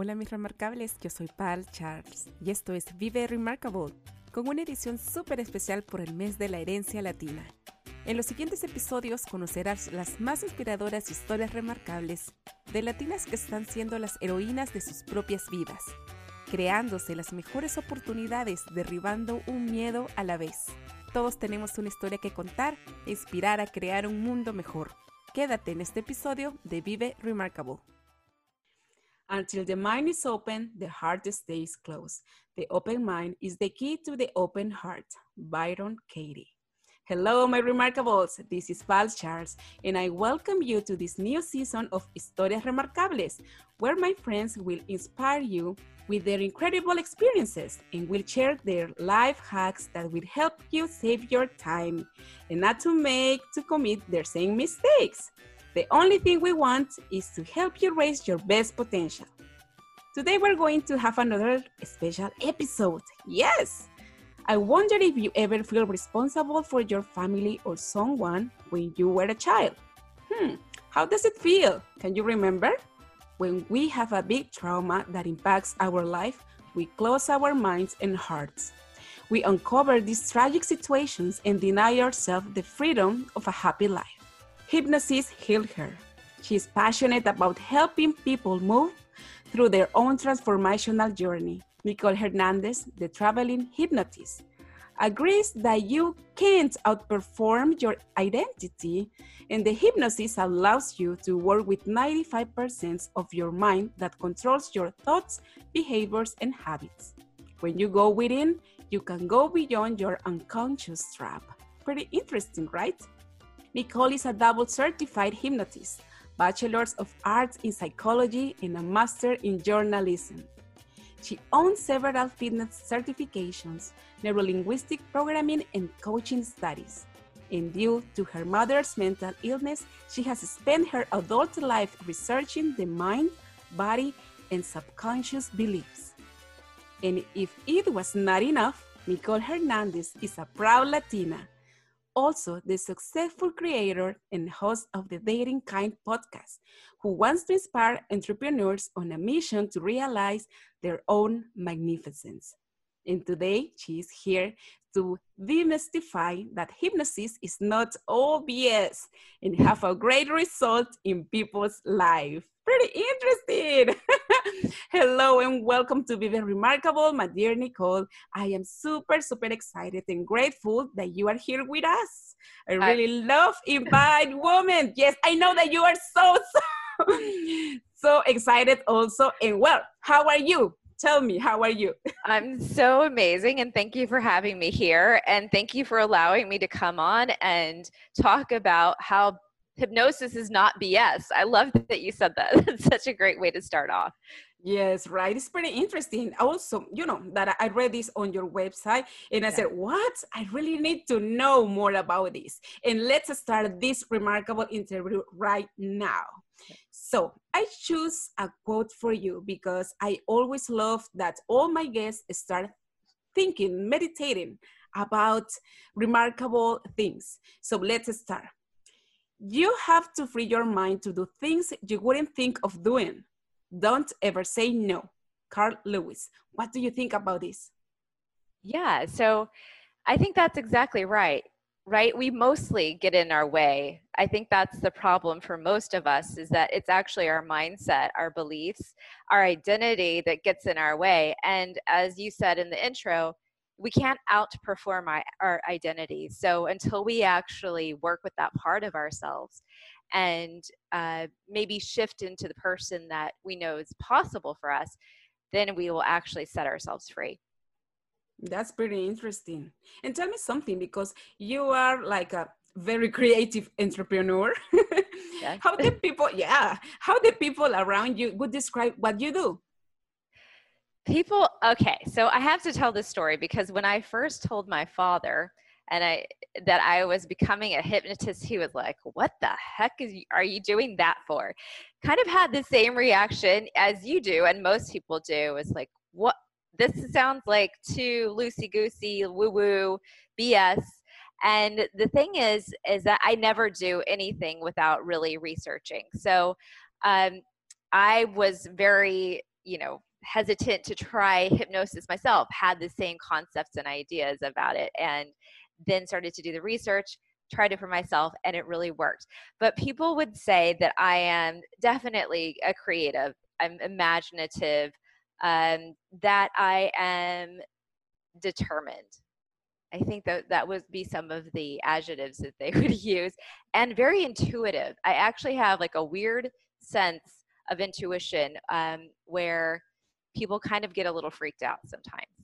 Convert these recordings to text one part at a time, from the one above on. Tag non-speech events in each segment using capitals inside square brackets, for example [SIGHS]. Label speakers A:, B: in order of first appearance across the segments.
A: Hola mis remarcables, yo soy Pal Charles y esto es Vive Remarkable, con una edición súper especial por el mes de la herencia latina. En los siguientes episodios conocerás las más inspiradoras historias remarcables de latinas que están siendo las heroínas de sus propias vidas, creándose las mejores oportunidades, derribando un miedo a la vez. Todos tenemos una historia que contar e inspirar a crear un mundo mejor. Quédate en este episodio de Vive Remarkable.
B: Until the mind is open, the heart stays closed. The open mind is the key to the open heart. Byron Katie. Hello, my remarkables. This is Val Charles, and I welcome you to this new season of Historias Remarkables, where my friends will inspire you with their incredible experiences and will share their life hacks that will help you save your time and not to make to commit their same mistakes. The only thing we want is to help you raise your best potential. Today we're going to have another special episode. Yes! I wonder if you ever feel responsible for your family or someone when you were a child. Hmm, how does it feel? Can you remember? When we have a big trauma that impacts our life, we close our minds and hearts. We uncover these tragic situations and deny ourselves the freedom of a happy life. Hypnosis healed her. She is passionate about helping people move through their own transformational journey. Nicole Hernandez, the traveling hypnotist, agrees that you can't outperform your identity, and the hypnosis allows you to work with 95% of your mind that controls your thoughts, behaviors, and habits. When you go within, you can go beyond your unconscious trap. Pretty interesting, right? Nicole is a double certified hypnotist, bachelor's of arts in psychology and a master in journalism. She owns several fitness certifications, neurolinguistic programming, and coaching studies. And due to her mother's mental illness, she has spent her adult life researching the mind, body, and subconscious beliefs. And if it was not enough, Nicole Hernandez is a proud Latina also the successful creator and host of the Dating Kind podcast, who wants to inspire entrepreneurs on a mission to realize their own magnificence. And today, she is here to demystify that hypnosis is not BS and have a great result in people's life. Pretty interesting. [LAUGHS] [LAUGHS] Hello and welcome to Vive Remarkable, my dear Nicole. I am super, super excited and grateful that you are here with us. I really I... love Invite Women. Yes, I know that you are so, so, [LAUGHS] so excited also. And well, how are you? Tell me, how are you? [LAUGHS]
C: I'm so amazing, and thank you for having me here. And thank you for allowing me to come on and talk about how hypnosis is not BS. I love that you said that. [LAUGHS] That's such a great way to start off.
B: Yes, right. It's pretty interesting. Also, you know, that I read this on your website and I yeah. said, What? I really need to know more about this. And let's start this remarkable interview right now. So, I choose a quote for you because I always love that all my guests start thinking, meditating about remarkable things. So, let's start. You have to free your mind to do things you wouldn't think of doing don't ever say no. Carl Lewis, what do you think about this?
C: Yeah, so I think that's exactly right. Right? We mostly get in our way. I think that's the problem for most of us is that it's actually our mindset, our beliefs, our identity that gets in our way. And as you said in the intro, we can't outperform our, our identity. So until we actually work with that part of ourselves and uh, maybe shift into the person that we know is possible for us, then we will actually set ourselves free.
B: That's pretty interesting. And tell me something because you are like a very creative entrepreneur. [LAUGHS] Yes. how do people, yeah, how do people around you would describe what you do?
C: People, okay, so I have to tell this story because when I first told my father, and I that I was becoming a hypnotist, he was like, "What the heck is are you doing that for?" Kind of had the same reaction as you do, and most people do. Is like, "What? This sounds like too loosey goosey, woo woo, BS." And the thing is, is that I never do anything without really researching. So um, I was very you know, hesitant to try hypnosis myself, had the same concepts and ideas about it, and then started to do the research, tried it for myself, and it really worked. But people would say that I am definitely a creative, I'm imaginative, um, that I am determined. I think that that would be some of the adjectives that they [LAUGHS] would use, and very intuitive. I actually have like a weird sense of intuition um, where people kind of get a little freaked out sometimes.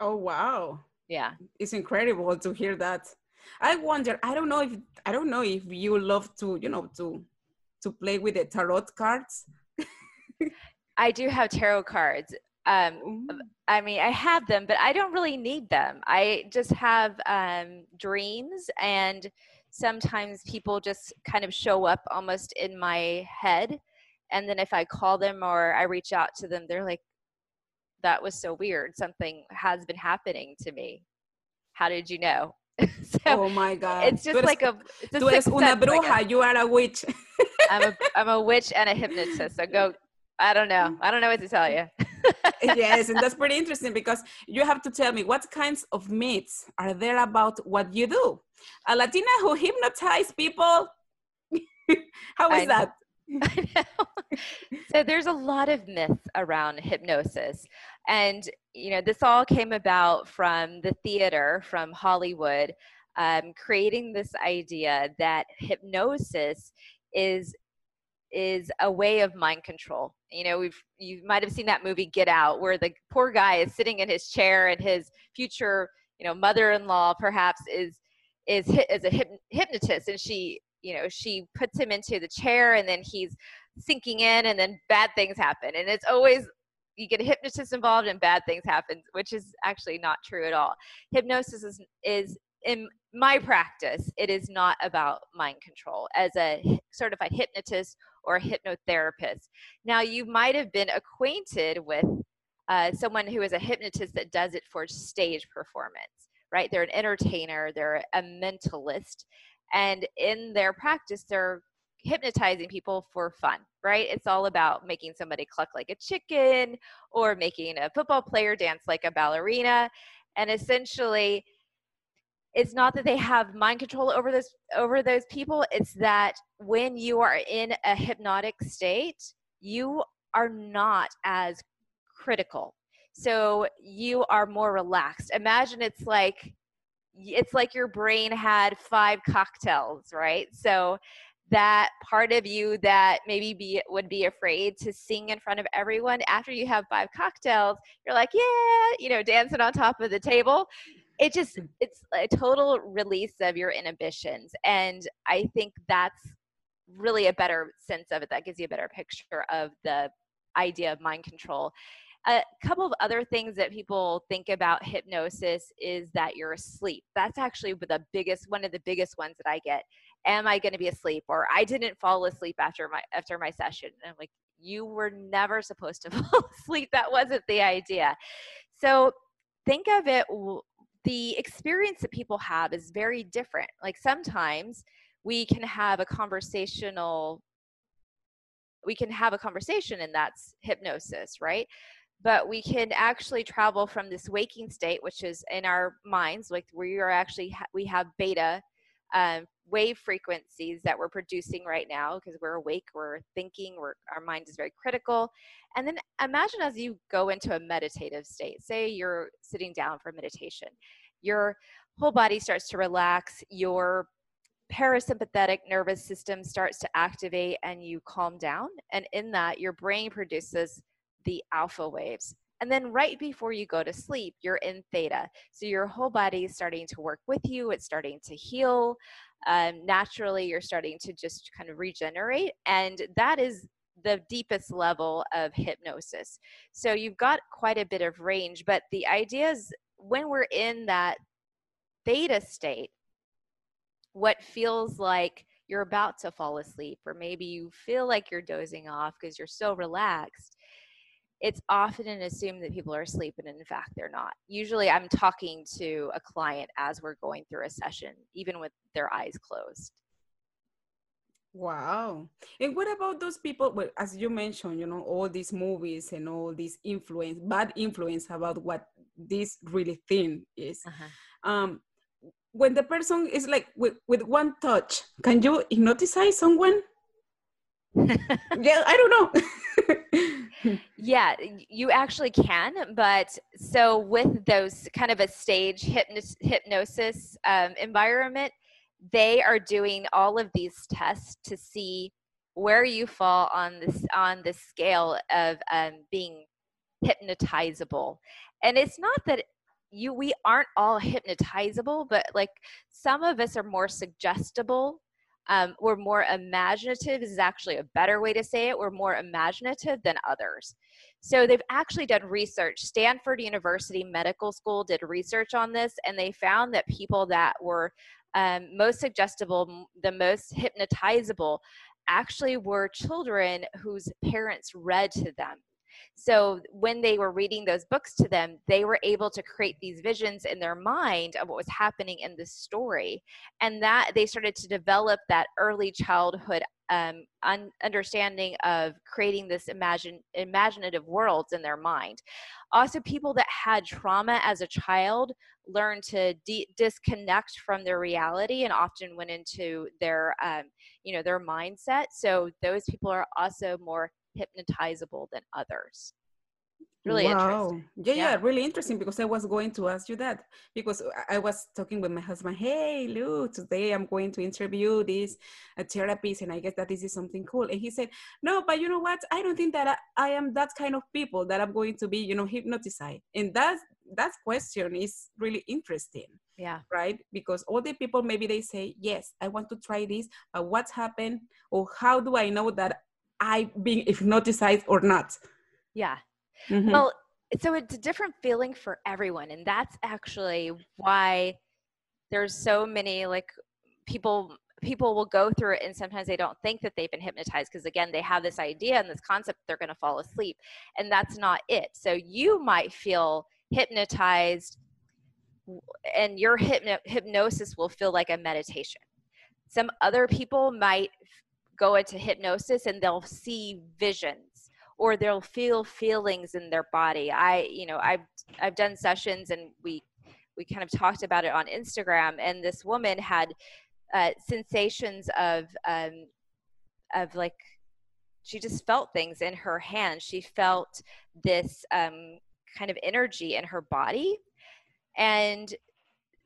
B: Oh wow!
C: Yeah,
B: it's incredible to hear that. I wonder. I don't know if I don't know if you love to you know to to play with the tarot cards.
C: I do have tarot cards. Um, I mean, I have them, but I don't really need them. I just have um, dreams, and sometimes people just kind of show up almost in my head. And then if I call them or I reach out to them, they're like, that was so weird. Something has been happening to me. How did you know? [LAUGHS]
B: so oh my god!
C: It's just like a. It's
B: a tú eres una bruja. Like a, you are a witch.
C: I'm a I'm a witch and a hypnotist. So go. I don't know. I don't know what to tell you.
B: yes, and that's [LAUGHS] pretty interesting because you have to tell me what kinds of myths are there about what you do. A Latina who hypnotize people. [LAUGHS] How is I that? [LAUGHS]
C: so there's a lot of myths around hypnosis and you know this all came about from the theater from hollywood um, creating this idea that hypnosis is is a way of mind control. You know we've you might have seen that movie get out where the poor guy is sitting in his chair and his future you know mother-in-law perhaps is is is a hypnotist and she you know she puts him into the chair and then he's sinking in and then bad things happen. And it's always you get a hypnotist involved and bad things happen which is actually not true at all. Hypnosis is is in my practice it is not about mind control as a certified hypnotist or a hypnotherapist. Now you might have been acquainted with uh, someone who is a hypnotist that does it for stage performance right? They're an entertainer they're a mentalist and in their practice they're hypnotizing people for fun right? It's all about making somebody cluck like a chicken or making a football player dance like a ballerina. And essentially it's not that they have mind control over this over those people. It's that when you are in a hypnotic state you are not as critical. So you are more relaxed. Imagine it's like it's like your brain had five cocktails, right? So that part of you that maybe be would be afraid to sing in front of everyone after you have five cocktails you're like yeah you know dancing on top of the table it just hmm. it's a total release of your inhibitions and i think that's really a better sense of it that gives you a better picture of the idea of mind control a couple of other things that people think about hypnosis is that you're asleep. That's actually the biggest one of the biggest ones that I get. Am I going to be asleep or I didn't fall asleep after my after my session. And I'm like you were never supposed to [LAUGHS] fall asleep. That wasn't the idea. So think of it the experience that people have is very different. Like sometimes we can have a conversational we can have a conversation and that's hypnosis, right? But we can actually travel from this waking state which is in our minds like we are actually ha- we have beta um, wave frequencies that we're producing right now because we're awake we're thinking we're, our mind is very critical. And then imagine as you go into a meditative state say you're sitting down for meditation your whole body starts to relax your parasympathetic nervous system starts to activate and you calm down. And in that your brain produces the alpha waves. And then right before you go to sleep, you're in theta. So your whole body is starting to work with you, it's starting to heal. Um, naturally, you're starting to just kind of regenerate. And that is the deepest level of hypnosis. So you've got quite a bit of range, but the idea is when we're in that theta state, what feels like you're about to fall asleep, or maybe you feel like you're dozing off because you're so relaxed, it's often assumed that people are asleep and in fact they're not usually i'm talking to a client as we're going through a session even with their eyes closed
B: Wow. And what about those people? Well, as you mentioned, you know, all these movies and all these influence, bad influence about what this really thing is. Uh-huh. Um, when the person is like with, with one touch, can you hypnotize someone? Yeah, I don't
C: know. yeah, you actually can. But so with those kind of a stage hypnos- hypnosis um, environment, they are doing all of these tests to see where you fall on this on the scale of um, being hypnotizable and it's not that you we aren't all hypnotizable but like some of us are more suggestible um, we're more imaginative this is actually a better way to say it we're more imaginative than others so they've actually done research stanford university medical school did research on this and they found that people that were um, most suggestible, the most hypnotizable, actually were children whose parents read to them. So when they were reading those books to them, they were able to create these visions in their mind of what was happening in the story. And that they started to develop that early childhood um, un- understanding of creating this imagine imaginative worlds in their mind. Also, people that had trauma as a child learned to de- disconnect from their reality and often went into their, um, you know, their mindset. So those people are also more hypnotizable than others really wow. interesting.
B: Yeah, yeah, yeah, really interesting because I was going to ask you that because I was talking with my husband. Hey, Lou, today I'm going to interview this a therapist, and I guess that this is something cool. And he said, No, but you know what? I don't think that I, I am that kind of people that I'm going to be, you know, hypnotized. And that that question is really interesting.
C: Yeah.
B: Right? Because all the people maybe they say, Yes, I want to try this, but what's happened? Or how do I know that I being hypnotized or not?
C: Yeah Mm-hmm. Well, so it's a different feeling for everyone. And that's actually why there's so many like people people will go through it and sometimes they don't think that they've been hypnotized because again they have this idea and this concept they're going to fall asleep and that's not it so you might feel hypnotized and your hypno- hypnosis will feel like a meditation some other people might go into hypnosis and they'll see visions or they'll feel feelings in their body. I you know i've i've done sessions and we we kind of talked about it on instagram and this woman had uh, sensations of um, of like she just felt things in her hand. She felt this um, kind of energy in her body. And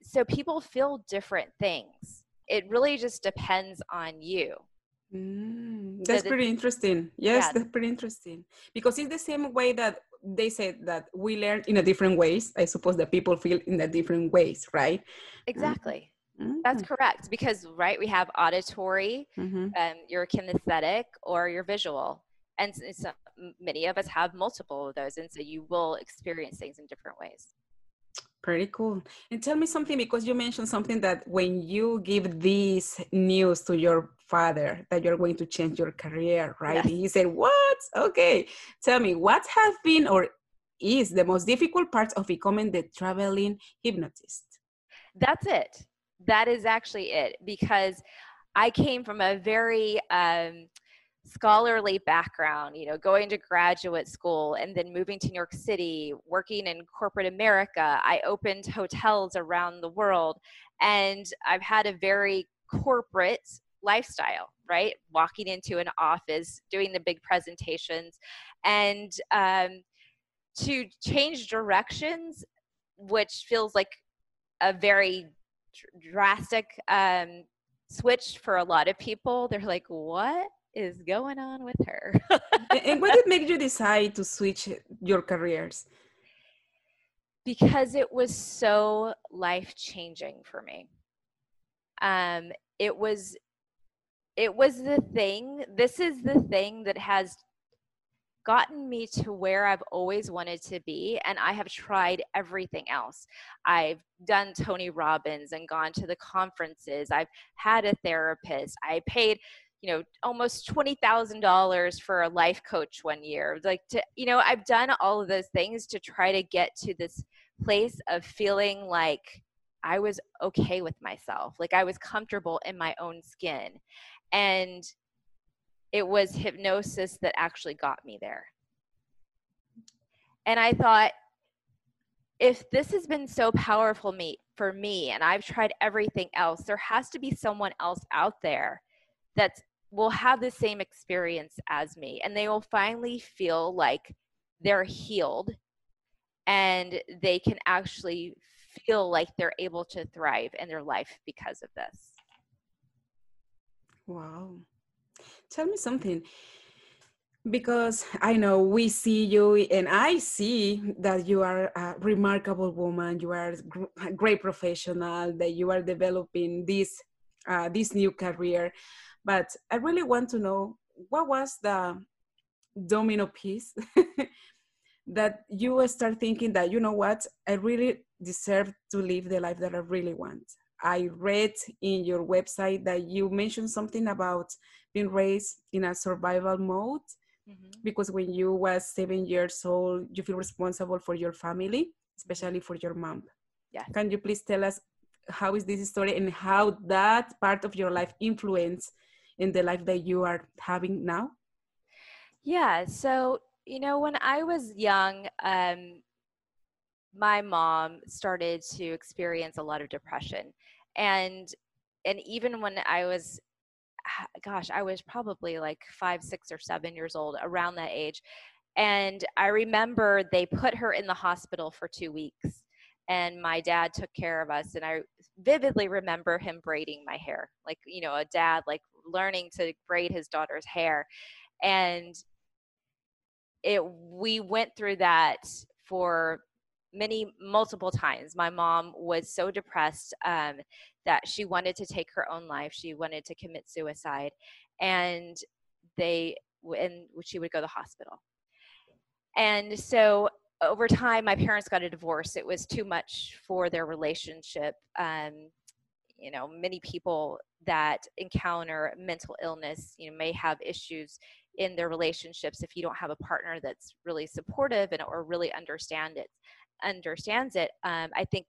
C: so people feel different things. It really just depends on you
B: Mm, that's pretty interesting. Yes, yeah. that's pretty interesting because it's the same way that they said that we learn in a different ways. I suppose that people feel in a different ways, right?
C: Exactly. Mm-hmm. That's correct because right we have auditory, mm-hmm. um, your kinesthetic, or your visual, and so many of us have multiple of those, and so you will experience things in different ways.
B: Pretty cool. And tell me something because you mentioned something that when you give this news to your father that you're going to change your career, right? Yes. And he said, What? Okay. Tell me, what have been or is the most difficult part of becoming the traveling hypnotist?
C: That's it. That is actually it because I came from a very um, scholarly background, you know, going to graduate school and then moving to New York City, working in corporate America. I opened hotels around the world and I've had a very corporate lifestyle, right? Walking into an office, doing the big presentations, and um, to change directions, which feels like a very drastic um, switch for a lot of people. They're like, what? is going on with her.
B: and what did make you decide to switch your careers?
C: Because it was so life changing for me. Um, it was it was the thing this is the thing that has gotten me to where I've always wanted to be. And I have tried everything else. I've done Tony Robbins and gone to the conferences. I've had a therapist. I paid you know almost $20000 for a life coach one year like to you know i've done all of those things to try to get to this place of feeling like i was okay with myself like i was comfortable in my own skin And it was hypnosis that actually got me there. And I thought, if this has been so powerful me for me and I've tried everything else, there has to be someone else out there that will have the same experience as me and they will finally feel like they're healed and they can actually feel like they're able to thrive in their life because of this.
B: Wow. Tell me something because I know we see you and I see that you are a remarkable woman, you are a great professional, that you are developing this uh, this new career. But I really want to know what was the domino piece [LAUGHS] that you start thinking that you know what I really deserve to live the life that I really want. I read in your website that you mentioned something about being raised in a survival mode mm-hmm. because when you was seven years old, you feel responsible for your family, especially for your mom.
C: Yeah.
B: Can you please tell us how is this story and how that part of your life influence in the life that you are having now?
C: Yeah. So you know, when I was young, um, my mom started to experience a lot of depression, and and even when I was ah, gosh, I was probably like five, six, or seven years old, around that age. And I remember they put her in the hospital for two weeks, and my dad took care of us. And I vividly remember him braiding my hair, like, you know, a dad, like learning to braid his daughter's hair. And it, we went through that for many multiple times. My mom was so depressed um, that she wanted to take her own life. She wanted to commit suicide and they and she would go to the hospital. And so over time my parents got a divorce. It was too much for their relationship. Um, you know many people that encounter mental illness you know may have issues in their relationships if you don't have a partner that's really supportive and or really understand it understands it. Um, I think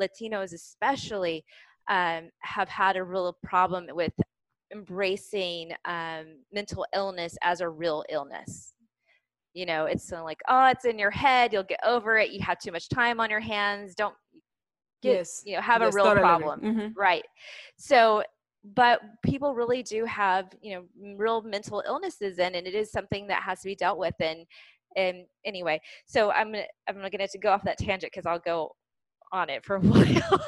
C: Latinos, especially, um, have had a real problem with embracing um, mental illness as a real illness. You know, it's like, oh, it's in your head. You'll get over it. You have too much time on your hands. Don't get, yes. you know, have yes, a real problem. Mm-hmm. Right. So, but people really do have, you know, real mental illnesses in, and it is something that has to be dealt with. And and anyway so i'm gonna i'm gonna to go off that tangent because i'll go on it for a [LAUGHS] while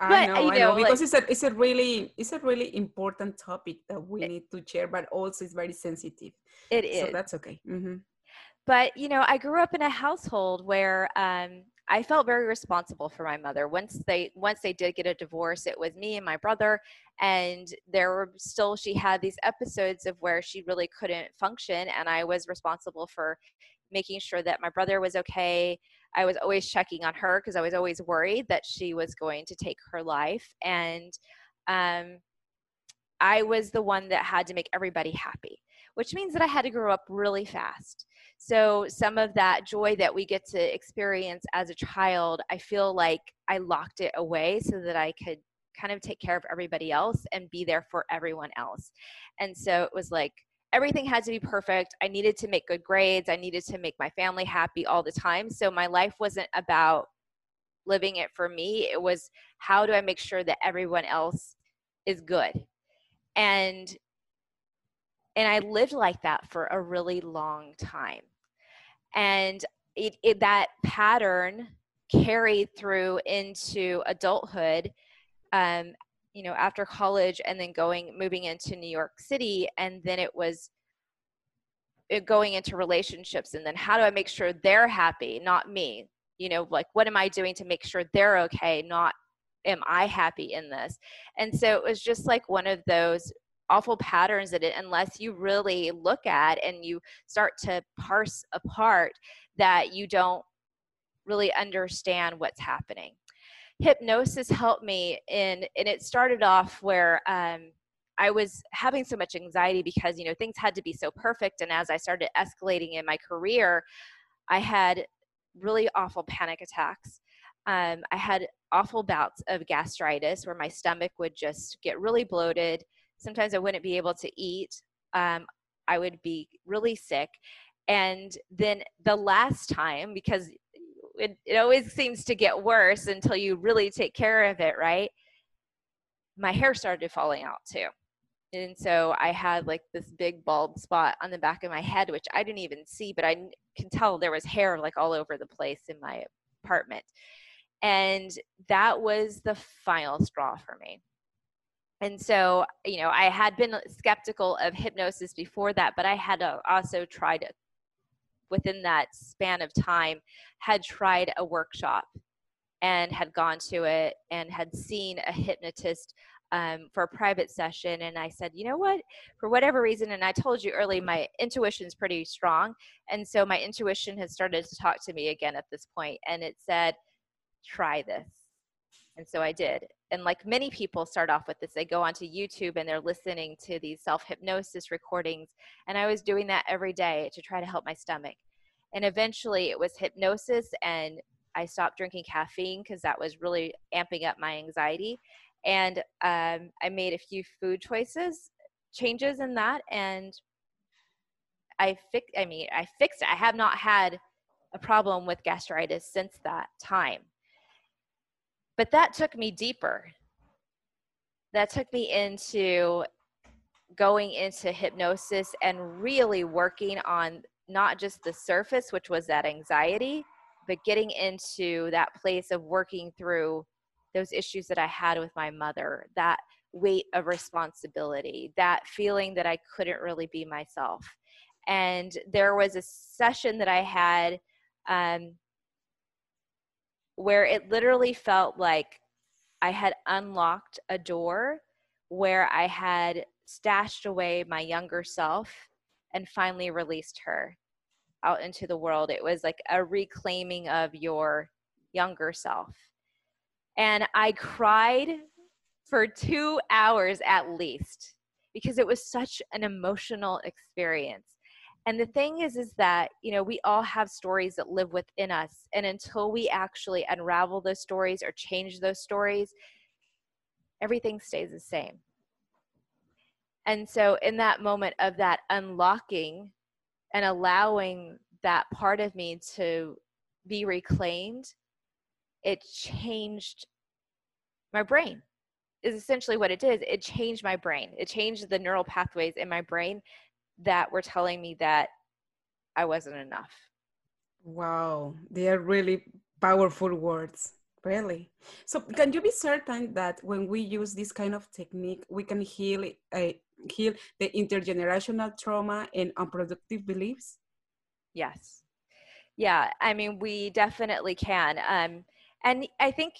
B: but, I know, you know, I know because it's a it's a really it's a really important topic that we it, need to share, but also it's very sensitive.
C: It is.
B: So that's okay. Mm-hmm.
C: But you know, I grew up in a household where um, I felt very responsible for my mother. Once they once they did get a divorce, it was me and my brother, and there were still she had these episodes of where she really couldn't function, and I was responsible for making sure that my brother was okay. I was always checking on her because I was always worried that she was going to take her life. And um, I was the one that had to make everybody happy, which means that I had to grow up really fast. So, some of that joy that we get to experience as a child, I feel like I locked it away so that I could kind of take care of everybody else and be there for everyone else. And so it was like, everything had to be perfect. I needed to make good grades. I needed to make my family happy all the time. So my life wasn't about living it for me. It was how do I make sure that everyone else is good? And and I lived like that for a really long time. And it, it that pattern carried through into adulthood um, you know after college and then going moving into new york city and then it was it going into relationships and then how do i make sure they're happy not me? You know like what am i doing to make sure they're okay not am i happy in this? And so it was just like one of those awful patterns that it unless you really look at and you start to parse apart that you don't really understand what's happening hypnosis helped me in and it started off where um, i was having so much anxiety because you know things had to be so perfect and as i started escalating in my career i had really awful panic attacks um, i had awful bouts of gastritis where my stomach would just get really bloated Sometimes I wouldn't be able to eat. Um, I would be really sick. And then the last time, because it, it always seems to get worse until you really take care of it, right? My hair started falling out too. And so I had like this big bald spot on the back of my head, which I didn't even see, but I can tell there was hair like all over the place in my apartment. And that was the final straw for me. And so, you know, I had been skeptical of hypnosis before that, but I had uh, also tried within that span of time, had tried a workshop and had gone to it and had seen a hypnotist um, for a private session. And i said you know what? For whatever reason and i told you early my intuition is pretty strong. And so my intuition has started to talk to me again at this point and it said try this. And so i did and like many people start off with this they go onto youtube and they're listening to these self hypnosis recordings and i was doing that every day to try to help my stomach. And eventually it was hypnosis and i stopped drinking caffeine because that was really amping up my anxiety. And um, i made a few food choices changes in that and i fix i mean i fixed it. I have not had a problem with gastritis since that time but that took me deeper that took me into going into hypnosis and really working on not just the surface which was that anxiety but getting into that place of working through those issues that I had with my mother, that weight of responsibility, that feeling that I couldn't really be myself. And there was a session that I had um, where it literally felt like I had unlocked a door where I had stashed away my younger self and finally released her out into the world. It was like a reclaiming of your younger self and I cried for two hours at least because it was such an emotional experience. And the thing is, is that, you know, we all have stories that live within us. And until we actually unravel those stories or change those stories, everything stays the same. And so, in that moment of that unlocking and allowing that part of me to be reclaimed, it changed my brain is essentially what it did it changed my brain it changed the neural pathways in my brain that were telling me that i wasn't enough.
B: Wow. They are really powerful words. Really? So can you be certain that when we use this kind of technique we can heal uh, heal the intergenerational trauma and unproductive beliefs?
C: Yes. Yeah i mean we definitely can. Um, and i think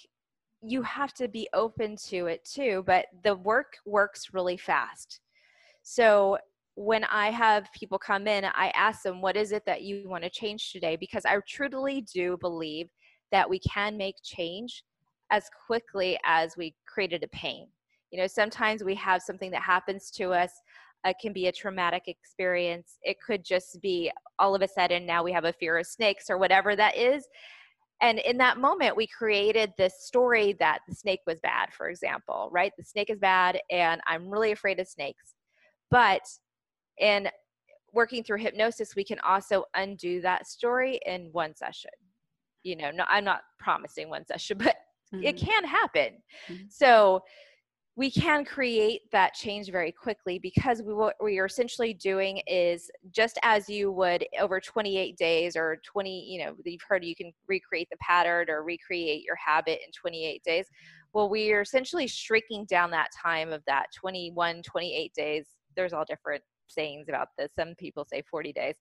C: you have to be open to it too but the work works really fast. So when i have people come in i ask them what is it that you want to change today? Because i truly do believe that we can make change as quickly as we created a pain. You know sometimes we have something that happens to us it can be a traumatic experience it could just be all of a sudden now we have a fear of snakes or whatever that is. And in that moment we created this story that the snake was bad for example right? The snake is bad and i'm really afraid of snakes. But in working through hypnosis we can also undo that story in one session you know no i'm not promising one session [LAUGHS] but mm-hmm. it can happen mm-hmm. so we can create that change very quickly because we, what we are essentially doing is just as you would over 28 days or 20 you know you've heard you can recreate the pattern or recreate your habit in 28 days well we are essentially shrinking down that time of that 21 28 days there's all different sayings about this some people say 40 days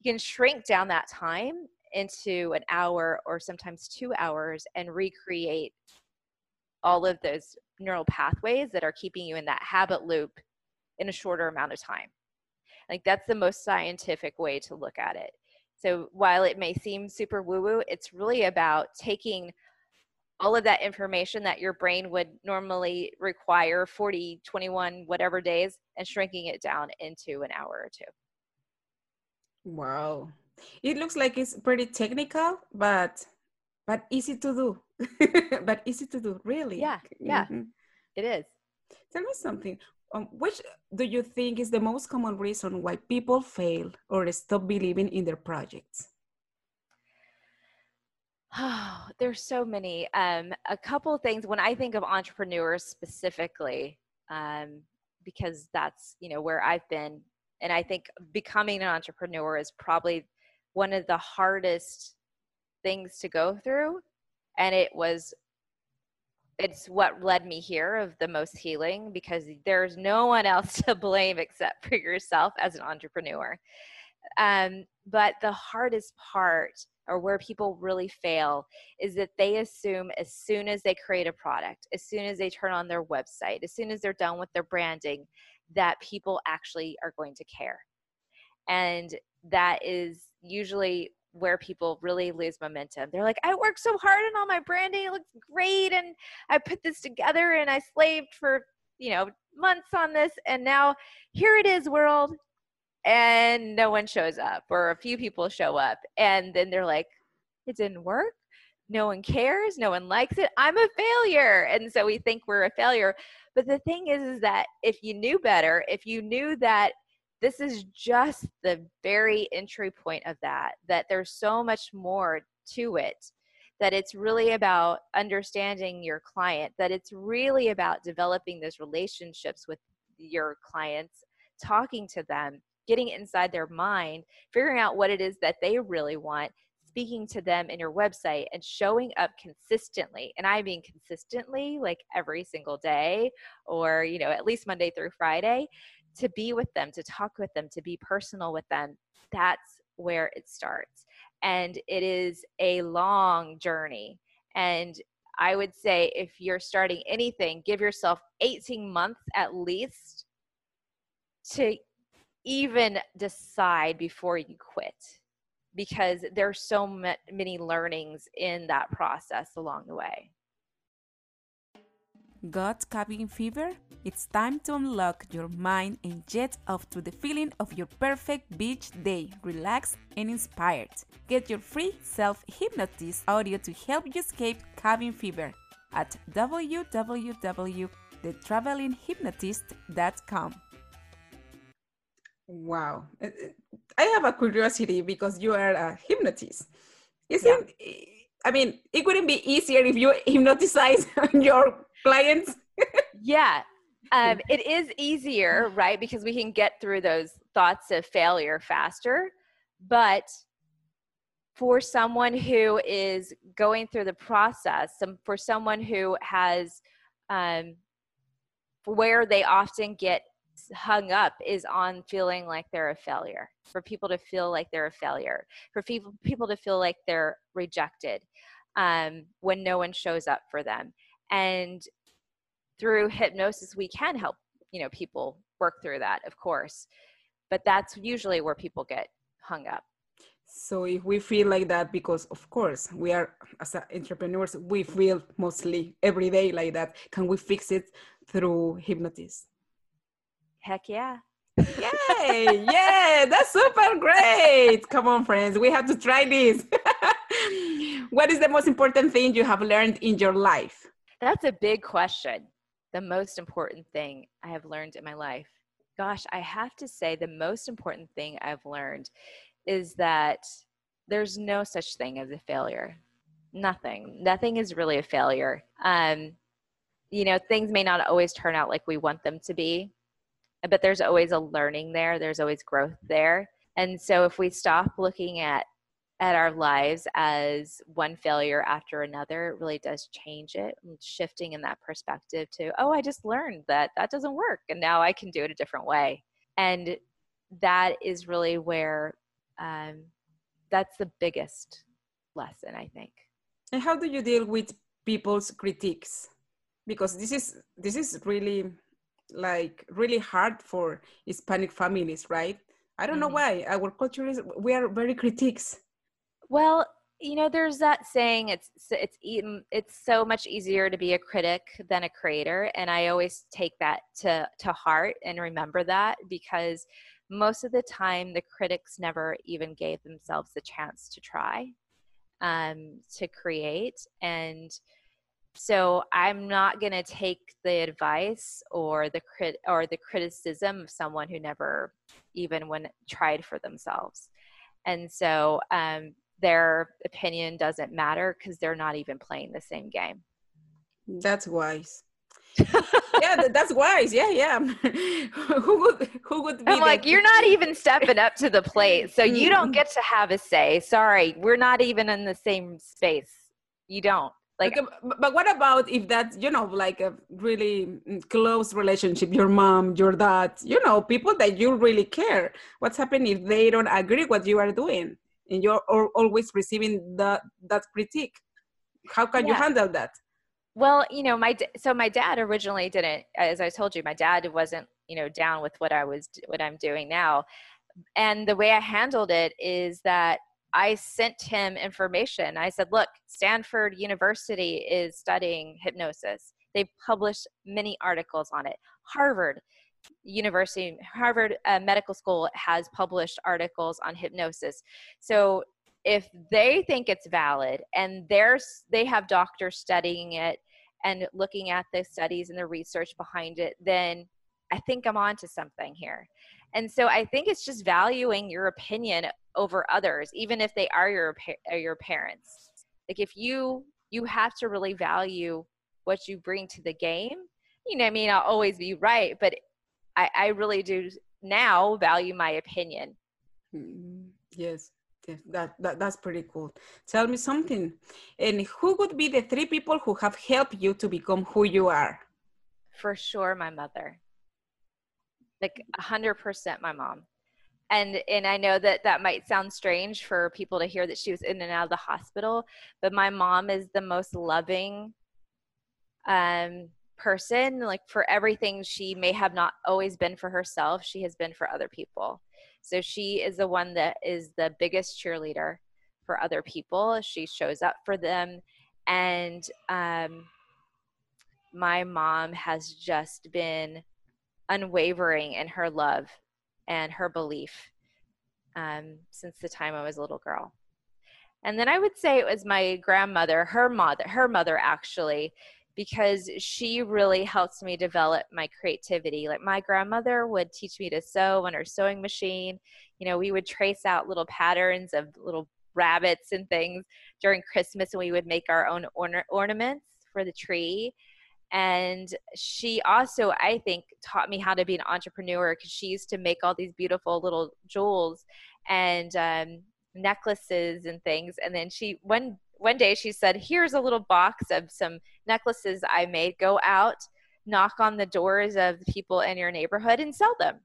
C: you can shrink down that time into an hour or sometimes two hours and recreate all of those neural pathways that are keeping you in that habit loop in a shorter amount of time. Like that's the most scientific way to look at it. So while it may seem super woo woo, it's really about taking all of that information that your brain would normally require 40, 21, whatever days and shrinking it down into an hour or two.
B: Wow. It looks like it's pretty technical, but but easy to do. [LAUGHS] but easy to do, really.
C: Yeah, yeah, mm-hmm. it is.
B: Tell me something. Um, which do you think is the most common reason why people fail or stop believing in their projects?
C: Oh, [SIGHS] there's so many. Um, a couple things when I think of entrepreneurs specifically, um, because that's you know where I've been, and I think becoming an entrepreneur is probably one of the hardest things to go through, and it was it's what led me here of the most healing because there's no one else [LAUGHS] to blame except for yourself as an entrepreneur. Um, but the hardest part or where people really fail is that they assume as soon as they create a product, as soon as they turn on their website, as soon as they're done with their branding, that people actually are going to care. And that is usually where people really lose momentum. They're like, I worked so hard on all my branding, it looks great, and I put this together and I slaved for, you know, months on this, and now here it is, world. And no one shows up, or a few people show up, and then they're like, it didn't work. No one cares. No one likes it. I'm a failure. And so we think we're a failure. But the thing is, is that if you knew better, if you knew that this is just the very entry point of that, that there's so much more to it, that it's really about understanding your client, that it's really about developing those relationships with your clients, talking to them, getting inside their mind, figuring out what it is that they really want, speaking to them in your website and showing up consistently and i mean consistently like every single day or you know at least monday through friday to be with them, to talk with them, to be personal with them, that's where it starts. And it is a long journey. And I would say if you're starting anything, give yourself 18 months at least to even decide before you quit because there's so many learnings in that process along the way.
A: Got cabin fever? It's time to unlock your mind and jet off to the feeling of your perfect beach day, relaxed and inspired. Get your free self hypnotist audio to help you escape cabin fever at www.thetravelinghypnotist.com.
B: Wow. Uh, uh, I have a curiosity because you are a hypnotist. Isn't yeah. I mean, it wouldn't be easier if you hypnotize [LAUGHS] your clients. [LAUGHS]
C: yeah, um, it is easier, right? Because we can get through those thoughts of failure faster. But for someone who is going through the process, some, for someone who has um, where they often get hung up is on feeling like they're a failure for people to feel like they're a failure for people people to feel like they're rejected um, when no one shows up for them. And through hypnosis we can help you know people work through that of course but that's usually where people get hung up.
B: So if we feel like that because of course we are as entrepreneurs we feel mostly every day like that can we fix it through hypnosis
C: heck yeah
B: yay yeah that's super great come on friends we have to try this [LAUGHS] what is the most important thing you have learned in your life
C: that's a big question the most important thing I have learned in my life? Gosh, I have to say the most important thing I've learned is that there's no such thing as a failure. Nothing. Nothing is really a failure. Um, you know, things may not always turn out like we want them to be, but there's always a learning there, there's always growth there. And so if we stop looking at at our lives as one failure after another it really does change it shifting in that perspective to oh i just learned that that doesn't work and now i can do it a different way. And that is really where um, that's the biggest lesson i think.
B: And how do you deal with people's critiques? Because this is this is really like really hard for hispanic families right? I don't mm-hmm. know why. Our culture is we are very critiques.
C: Well, you know, there's that saying it's it's it's so much easier to be a critic than a creator, and I always take that to to heart and remember that because most of the time the critics never even gave themselves the chance to try um, to create and So I'm not going to take the advice or the crit or the criticism of someone who never even when tried for themselves. And so um, their opinion doesn't matter because they're not even playing the same game.
B: That's wise. [LAUGHS] yeah, that's wise. Yeah, yeah. [LAUGHS] who would who would
C: be? I'm like, you're not even stepping up to the plate, so you don't get to have a say. Sorry, we're not even in the same space. You don't. Like,
B: okay, um, but what about if that's you know like a really mm, close relationship, your mom, your dad, you know, people that you really care. What's happening if they don't agree what you are doing, and you're always receiving that that critique? How can yeah. you handle that?
C: Well, you know, my so my dad originally didn't, as I told you, my dad wasn't, you know, down with what I was what I'm doing now, and the way I handled it is that I sent him information. I said, "Look, Stanford University is studying hypnosis. They've published many articles on it. Harvard University, Harvard uh, Medical School has published articles on hypnosis. So if they think it's valid and there's they have doctors studying it and looking at the studies and the research behind it, then I think I'm onto something here. And so I think it's just valuing your opinion over others, even if they are your your parents. Like if you you have to really value what you bring to the game. You know, I mean, I'll always be right, but I, I really do now value my opinion.
B: Mm-hmm. Yes, that, that that's pretty cool tell me something and who would be the three people who have helped you to become who you are
C: for sure my mother like 100% my mom and and i know that that might sound strange for people to hear that she was in and out of the hospital but my mom is the most loving um person like for everything she may have not always been for herself she has been for other people so she is the one that is the biggest cheerleader for other people. She shows up for them. And um, my mom has just been unwavering in her love and her belief um, since the time I was a little girl. And then I would say it was my grandmother, her mother, her mother actually because she really helps me develop my creativity. Like my grandmother would teach me to sew on her sewing machine. You know, we would trace out little patterns of little rabbits and things during Christmas, and we would make our own orna- ornaments for the tree. And she also, I think, taught me how to be an entrepreneur because she used to make all these beautiful little jewels and um, necklaces and things. And then she, one one day she said, Here's a little box of some necklaces I made. Go out, knock on the doors of the people in your neighborhood and sell them.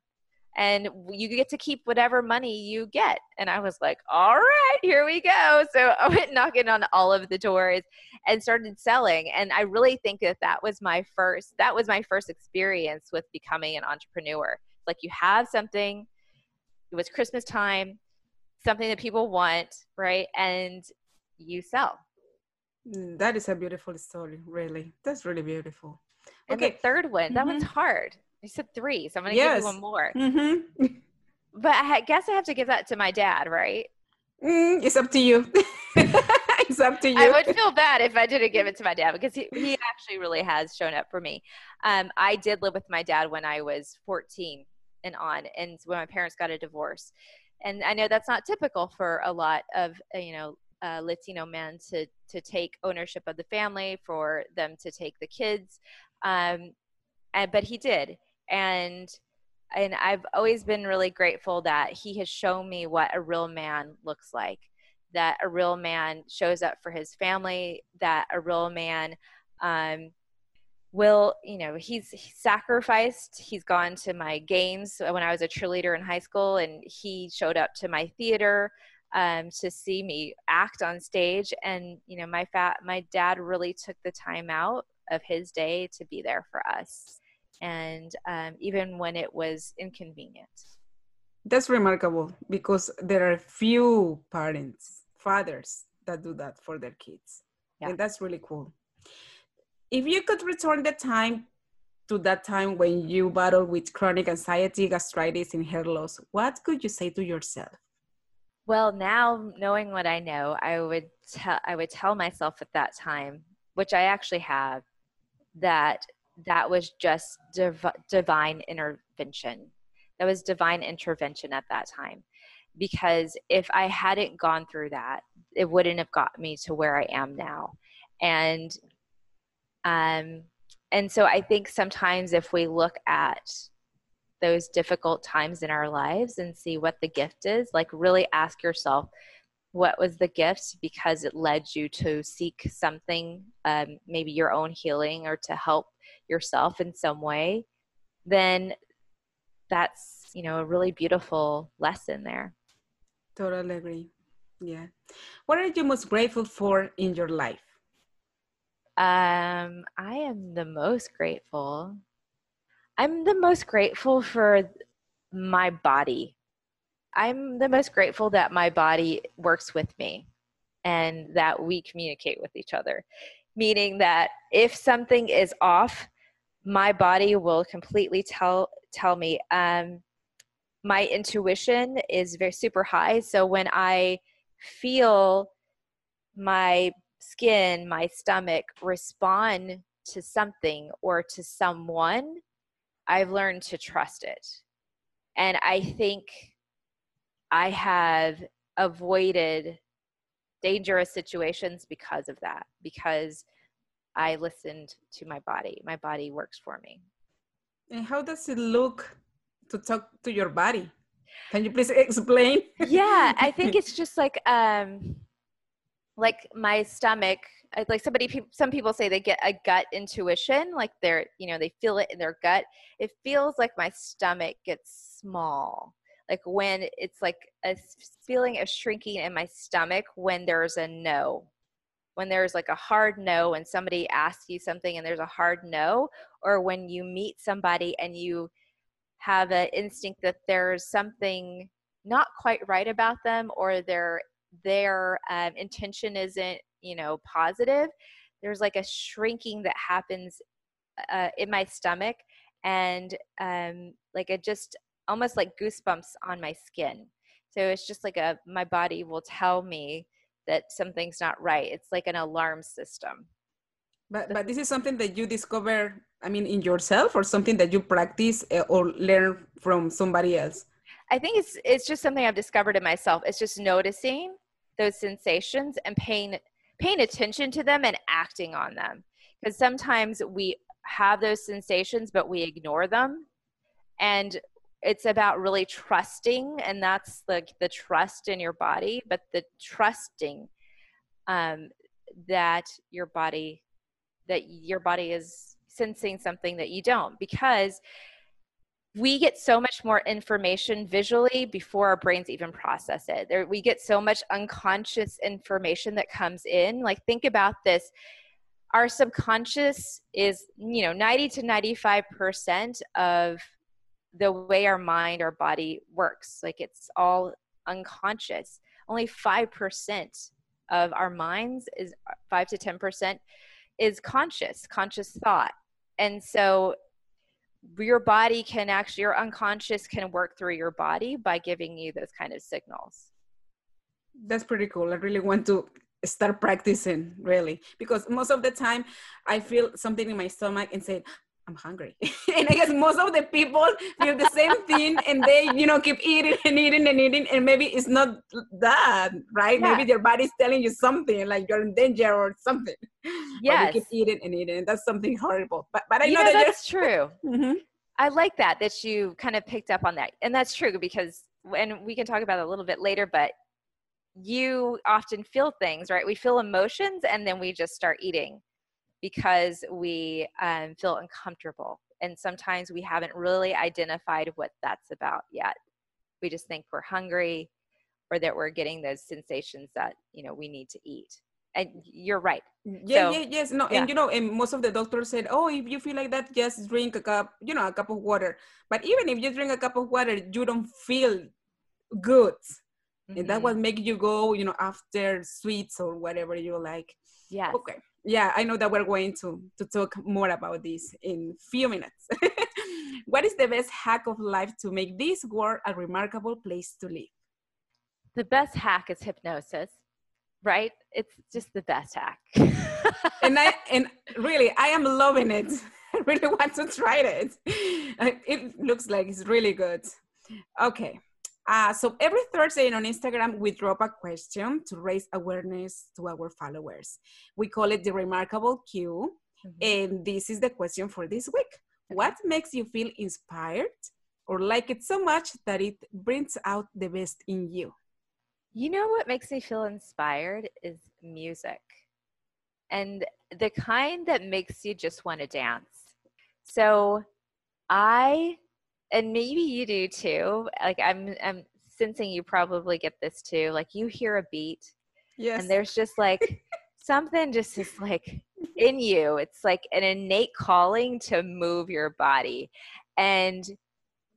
C: And you get to keep whatever money you get. And I was like, All right, here we go. So [LAUGHS] I went knocking on all of the doors and started selling. And I really think that that was my first, that was my first experience with becoming an entrepreneur. Like you have something, it was Christmas time, something that people want, right? And you sell.
B: Mm, that is a beautiful story, really. That's really beautiful.
C: And okay. the third one, that mm-hmm. one's hard. You said three, so I'm going to yes. give you one more. Mm-hmm. but I guess I have to give that to my dad, right?
B: Mm, it's up to you. [LAUGHS] it's up to you.
C: I would feel bad if I didn't give it to my dad because he, he actually really has shown up for me. Um, I did live with my dad when I was 14 and on, and when my parents got a divorce. And I know that's not typical for a lot of, uh, you know, uh, Latino men to to take ownership of the family, for them to take the kids, um, and but he did, and and I've always been really grateful that he has shown me what a real man looks like. That a real man shows up for his family. That a real man um, will, you know, he's, sacrificed. He's gone to my games when I was a cheerleader in high school, and he showed up to my theater um, to see me act on stage. And you know, my fat my dad really took the time out of his day to be there for us, and um, even when it was inconvenient.
B: That's remarkable because there are few parents, fathers that do that for their kids, yeah. and that's really cool. If you could return the time to that time when you battled with chronic anxiety, gastritis, and hair loss, what could you say to yourself?
C: Well, now knowing what I know, I would tell I would tell myself at that time, which I actually have, that that was just div- divine intervention. That was divine intervention at that time. Because if I hadn't gone through that, it wouldn't have got me to where I am now. And um and so I think sometimes if we look at those difficult times in our lives and see what the gift is, like really ask yourself, what was the gift because it led you to seek something, um, maybe your own healing or to help yourself in some way, then that's, you know, a really beautiful lesson there.
B: Totally agree. Yeah. What are you most grateful for in your life?
C: Um, I am the most grateful. I'm the most grateful for my body. I'm the most grateful that my body works with me and that we communicate with each other. Meaning that if something is off, my body will completely tell tell me. Um, my intuition is very super high, so when I feel my skin, my stomach respond to something or to someone, I've learned to trust it. And I think I have avoided dangerous situations because of that, because I listened to my body. My body works for me.
B: And how does it look to talk to your body? Can you please [LAUGHS] explain?
C: yeah, I think [LAUGHS] it's just like um like my stomach like somebody some people say they get a gut intuition like they're you know they feel it in their gut it feels like my stomach gets small like when it's like a feeling of shrinking in my stomach when there's a no when there's like a hard no and somebody asks you something and there's a hard no or when you meet somebody and you have an instinct that there's something not quite right about them or their their um, intention isn't you know positive there's like a shrinking that happens uh, in my stomach and um, like it just almost like goosebumps on my skin. So it's just like a my body will tell me that something's not right. It's like an alarm system.
B: But but this is something that you discover i mean in yourself or something that you practice eh, or learn from somebody else?
C: I think it's it's just something i've discovered in myself. It's just noticing those sensations and paying paying attention to them and acting on them. Because sometimes we have those sensations but we ignore them. And it's about really trusting and that's like the, the trust in your body but the trusting um, that your body that your body is sensing something that you don't because we get so much more information visually before our brains even process it. There, we get so much unconscious information that comes in. Like, think about this our subconscious is, you know, 90 to 95% of the way our mind, our body works. Like, it's all unconscious. Only 5% of our minds is 5 to 10% is conscious, conscious thought. And so your body can actually your unconscious can work through your body by giving you those kind of signals
B: that's pretty cool i really want to start practicing really because most of the time i feel something in my stomach and say i'm hungry. [LAUGHS] And i guess most of the people feel the same thing and they you know keep eating and eating and eating and maybe it's not that right? Yeah. maybe your body's telling you something like you're in danger or something. [LAUGHS]
C: Yeah
B: you keep eating and eating. And that's something horrible. But but i
C: you
B: know,
C: know that that's true. [LAUGHS] Mm-hmm. i like that that you kind of picked up on that. And that's true because and we can talk about it a little bit later but you often feel things right? We feel emotions and then we just start eating because we um, feel uncomfortable. And sometimes we haven't really identified what that's about yet. We just think we're hungry or that we're getting those sensations that, you know, we need to eat. And you're right.
B: Yeah, so, yeah, yes. No, yeah. and you know, and most of the doctors said, oh, if you feel like that, just drink a cup, you know, a cup of water. But even if you drink a cup of water, you don't feel good. Mm-hmm. And that mm-hmm. what make you go, you know, after sweets or whatever you like.
C: Yeah.
B: Okay yeah, I know that we're going to, to talk more about this in few minutes. [LAUGHS] what is the best hack of life to make this world a remarkable place to live?
C: The best hack is hypnosis. right? It's just the best hack. [LAUGHS]
B: and I and really I am loving it. [LAUGHS] I really want to try it. It looks like it's really good. Okay. Uh, so every Thursday on Instagram, we drop a question to raise awareness to our followers. We call it the remarkable Q. Mm-hmm. And this is the question for this week. What makes you feel inspired or like it so much that it brings out the best in you?
C: You know what makes me feel inspired is music and the kind that makes you just want to dance. So I and maybe you do too. Like I'm I'm sensing you probably get this too. Like you hear a beat yes. and there's just like [LAUGHS] something just is like in you. It's like an innate calling to move your body. And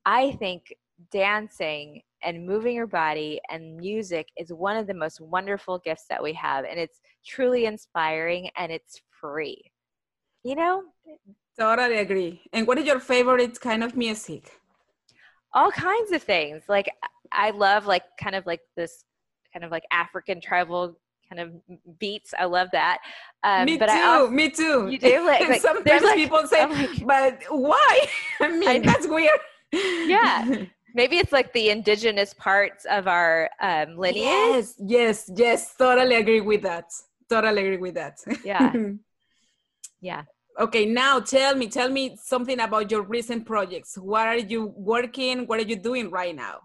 C: I think dancing and moving your body and music is one of the most wonderful gifts that we have and it's truly inspiring and it's free you know
B: totally agree and what is your favorite kind of music
C: all kinds of things like i love like kind of like this kind of like african tribal kind of beats. I love that.
B: Um, me but too. Also, me too.
C: You do. Like, like
B: sometimes like, people say, like, "But why?" [LAUGHS] I mean, I that's weird.
C: yeah, [LAUGHS] maybe it's like the indigenous parts of our um, lineage.
B: Yes, yes, yes. Totally agree with that. Totally agree with that.
C: Yeah. [LAUGHS] yeah.
B: Okay, now tell me, tell me something about your recent projects. What are you working? What are you doing right now?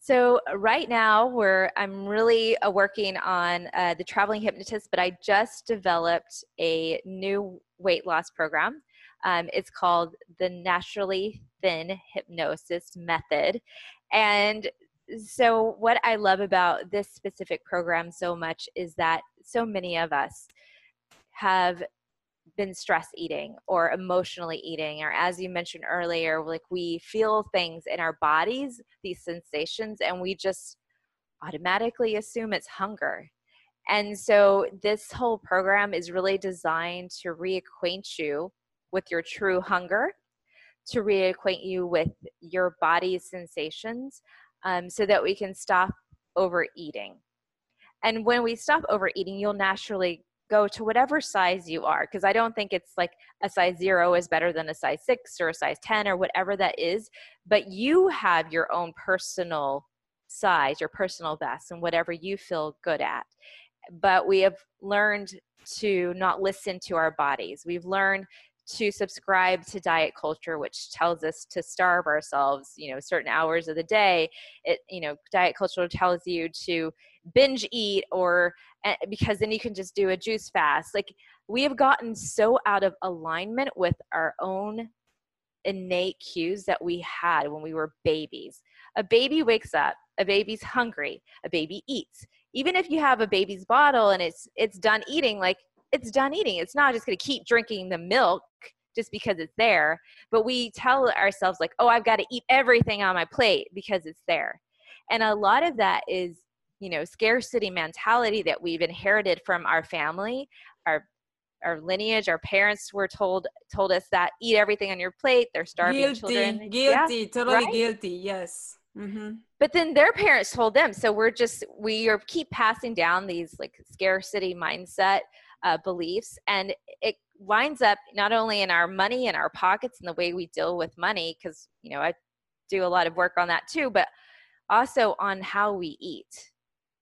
C: So right now, we're I'm really uh, working on uh, the traveling hypnotist, but I just developed a new weight loss program. Um, it's called the Naturally Thin Hypnosis Method. And so, what I love about this specific program so much is that so many of us have been stress eating or emotionally eating or as you mentioned earlier like we feel things in our bodies these sensations and we just automatically assume it's hunger and so this whole program is really designed to reacquaint you with your true hunger, to reacquaint you with your body's sensations um, so that we can stop overeating. And when we stop overeating, you'll naturally go to whatever size you are because I don't think it's like a size zero is better than a size six or a size 10 or whatever that is. But you have your own personal size, your personal best, and whatever you feel good at. But we have learned to not listen to our bodies. We've learned to subscribe to diet culture which tells us to starve ourselves you know certain hours of the day. It you know diet culture tells you to binge eat or eh, because then you can just do a juice fast. Like we have gotten so out of alignment with our own innate cues that we had when we were babies. A baby wakes up a baby's hungry a baby eats. Even if you have a baby's bottle and it's it's done eating like it's done eating. It's not just going to keep drinking the milk just because it's there. But we tell ourselves, like, oh, I've got to eat everything on my plate because it's there. And a lot of that is, you know, scarcity mentality that we've inherited from our family, our our lineage, our parents were told told us that eat everything on your plate. They're starving
B: guilty,
C: children.
B: Guilty, yeah, totally right? guilty. Yes.
C: Mm-hmm. But then their parents told them. So we're just we are keep passing down these like scarcity mindset uh, beliefs and it winds up not only in our money and our pockets and the way we deal with money because you know i do a lot of work on that too but also on how we eat.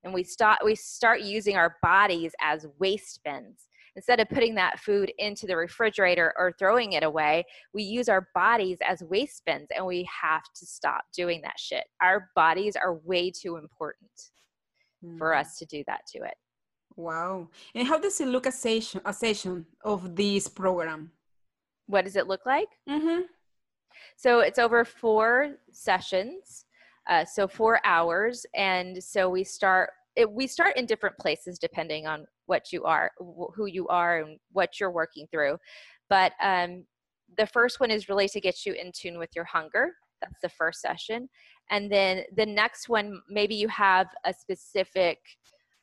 C: And we start we start using our bodies as waste bins. Instead of putting that food into the refrigerator or throwing it away we use our bodies as waste bins and we have to stop doing that shit. Our bodies are way too important mm. for us to do that to it
B: Wow. And how does it look a session, a session of this program?
C: What does it look like?
B: Mm-hmm.
C: So it's over four sessions, uh, so four hours, and so we start. It, we start in different places depending on what you are, who you are, and what you're working through. But um, the first one is really to get you in tune with your hunger. That's the first session, and then the next one, maybe you have a specific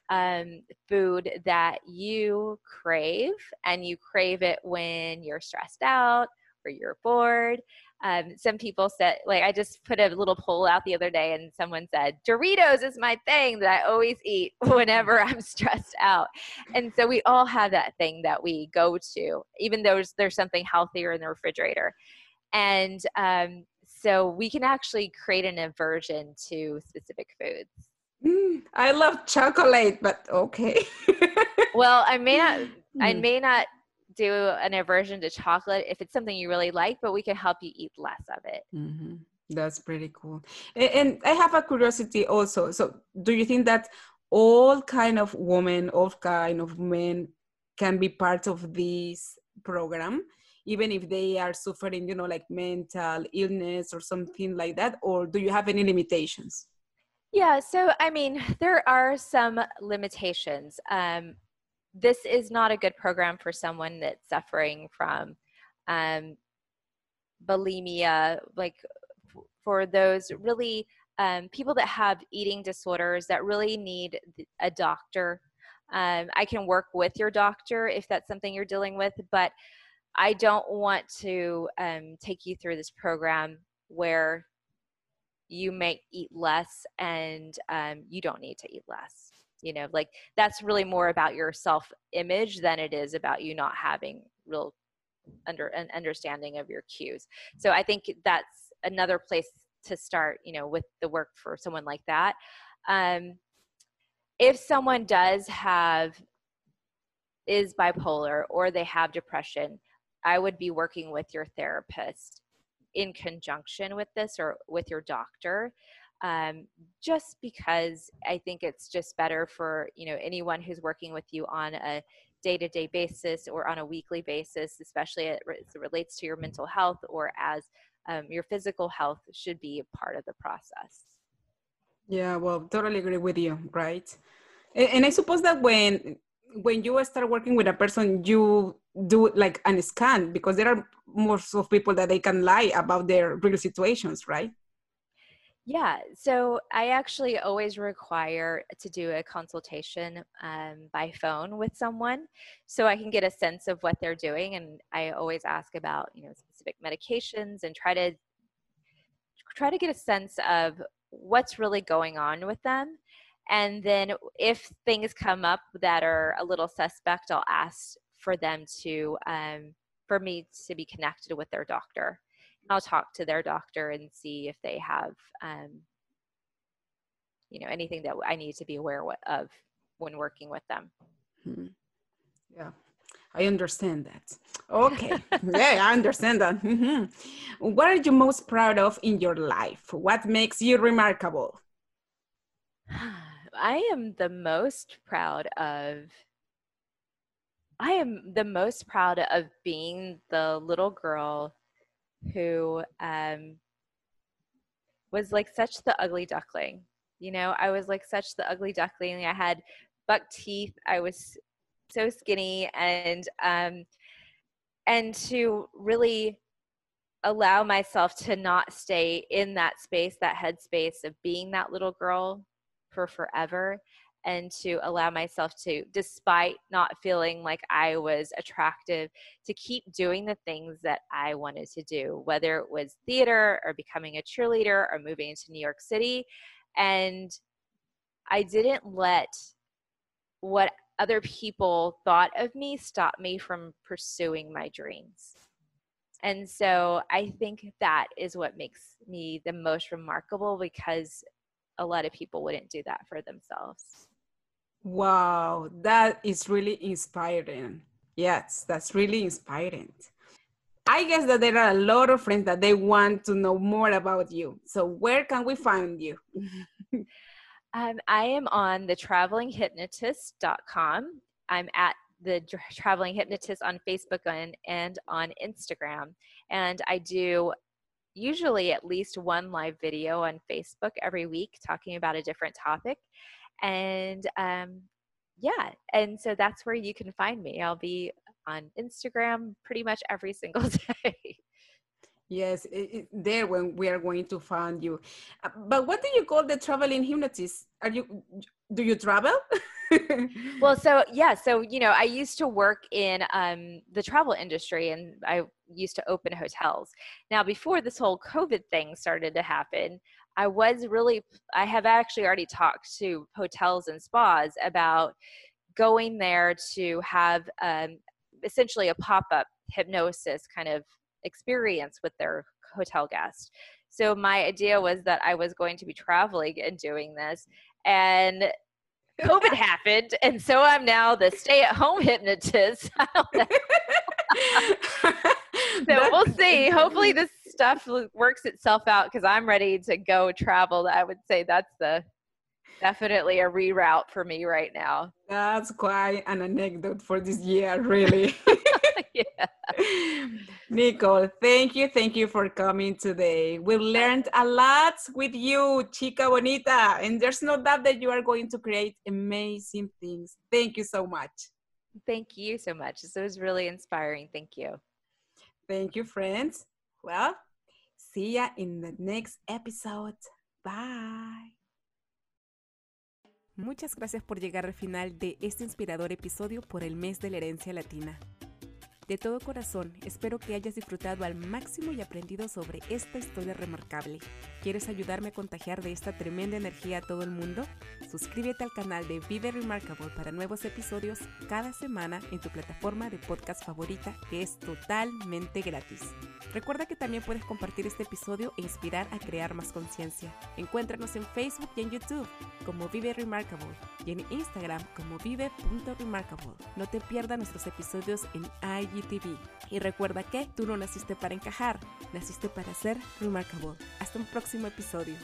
C: um, food that you crave and you crave it when you're stressed out or you're bored. Um, some people said like i just put a little poll out the other day and someone said doritos is my thing that i always eat [LAUGHS] whenever i'm stressed out. And so we all have that thing that we go to even though there's, there's something healthier in the refrigerator. And um, so we can actually create an aversion to specific foods
B: mm, i love chocolate but okay [LAUGHS]
C: well i may not i hmm. may not do an aversion to chocolate if it's something you really like, but we can help you eat less of it.
B: Mm-hmm. That's pretty cool. And I have a curiosity also. So, do you think that all kind of women, all kind of men, can be part of this program, even if they are suffering, you know, like mental illness or something like that? Or do you have any limitations?
C: Yeah, so I mean, [SIGHS] there are some limitations. Um, this is not a good program for someone that's suffering from um, bulimia, like for those really um, people that have eating disorders that really need a doctor. Um, I can work with your doctor if that's something you're dealing with, but I don't want to um, take you through this program where you may eat less and um, you don't need to eat less you know like that's really more about your self image than it is about you not having real under an understanding of your cues. So i think that's another place to start you know with the work for someone like that. Um, if someone does have is bipolar or they have depression i would be working with your therapist in conjunction with this or with your doctor um, just because I think it's just better for you know anyone who's working with you on a day-to-day basis or on a weekly basis, especially as it relates to your mental health or as um, your physical health, should be a part of the process.
B: Yeah, well, totally agree with you, right? And, and I suppose that when when you start working with a person, you do like an scan because there are most of people that they can lie about their real situations, right?
C: Yeah, so I actually always require to do a consultation um, by phone with someone so I can get a sense of what they're doing. And I always ask about, you know, specific medications and try to try to get a sense of what's really going on with them. And then if things come up that are a little suspect, I'll ask for them to, um, for me to be connected with their doctor. I'll talk to their doctor and see if they have, um, you know, anything that I need to be aware of when working with them.
B: Hmm. Yeah, I understand that. Okay, yeah, I understand that. Mm-hmm. What are you most proud of in your life? What makes you remarkable?
C: I am the most proud of. I am the most proud of being the little girl who um, was like such the ugly duckling. You know, I was like such the ugly duckling. I had buck teeth. I was so skinny, and um, and to really allow myself to not stay in that space, that headspace of being that little girl for forever, and to allow myself to, despite not feeling like I was attractive, to keep doing the things that I wanted to do, whether it was theater or becoming a cheerleader or moving into New York City. And I didn't let what other people thought of me stop me from pursuing my dreams. And so I think that is what makes me the most remarkable because a lot of people wouldn't do that for themselves.
B: Wow, that is really inspiring. Yes, that's really inspiring. I guess that there are a lot of friends that they want to know more about you. So where can we find you? [LAUGHS]
C: um, I am on the travelinghypnotist.com. I'm at the traveling hypnotist on Facebook and, and on Instagram. And I do usually at least one live video on Facebook every week talking about a different topic. And um, yeah and so that's where you can find me. I'll be on instagram pretty much every [LAUGHS] single day
B: yes it, it, there when we are going to find you. Uh, but what do you call the traveling hypnotist? Are you do you travel? [LAUGHS]
C: Well, so yeah, so you know, I used to work in um, the travel industry, and I used to open hotels. Now, before this whole COVID thing started to happen, I was really, I have actually already talked to hotels and spas about going there to have um, essentially a pop up hypnosis kind of experience with their hotel guest. So my idea was that I was going to be traveling and doing this. And COVID [LAUGHS] happened, and so I'm now the stay-at-home hypnotist. [LAUGHS] so [LAUGHS] we'll see. Hopefully, this stuff works itself out because I'm ready to go travel. I would say that's the definitely a reroute for me right now.
B: That's quite an anecdote for this year, really. [LAUGHS] yeah. Nicole, thank you. Thank you for coming today. We learned a lot with you, Chica Bonita, and there's no doubt that you are going to create amazing things. Thank you so much.
C: Thank you so much. This was really inspiring. Thank you.
B: Thank you, friends. Well, see ya in the next episode. Bye.
A: Muchas gracias por llegar al final de este inspirador episodio por el mes de la herencia latina. De todo corazón, espero que hayas disfrutado al máximo y aprendido sobre esta historia remarcable. ¿Quieres ayudarme a contagiar de esta tremenda energía a todo el mundo? Suscríbete al canal de Vive Remarkable para nuevos episodios cada semana en tu plataforma de podcast favorita que es totalmente gratis. Recuerda que también puedes compartir este episodio e inspirar a crear más conciencia. Encuéntranos en Facebook y en YouTube como Vive Remarkable y en Instagram como vive.remarkable. No te pierdas nuestros episodios en IG Y recuerda que tú no naciste para encajar, naciste para ser remarkable. Hasta un próximo episodio.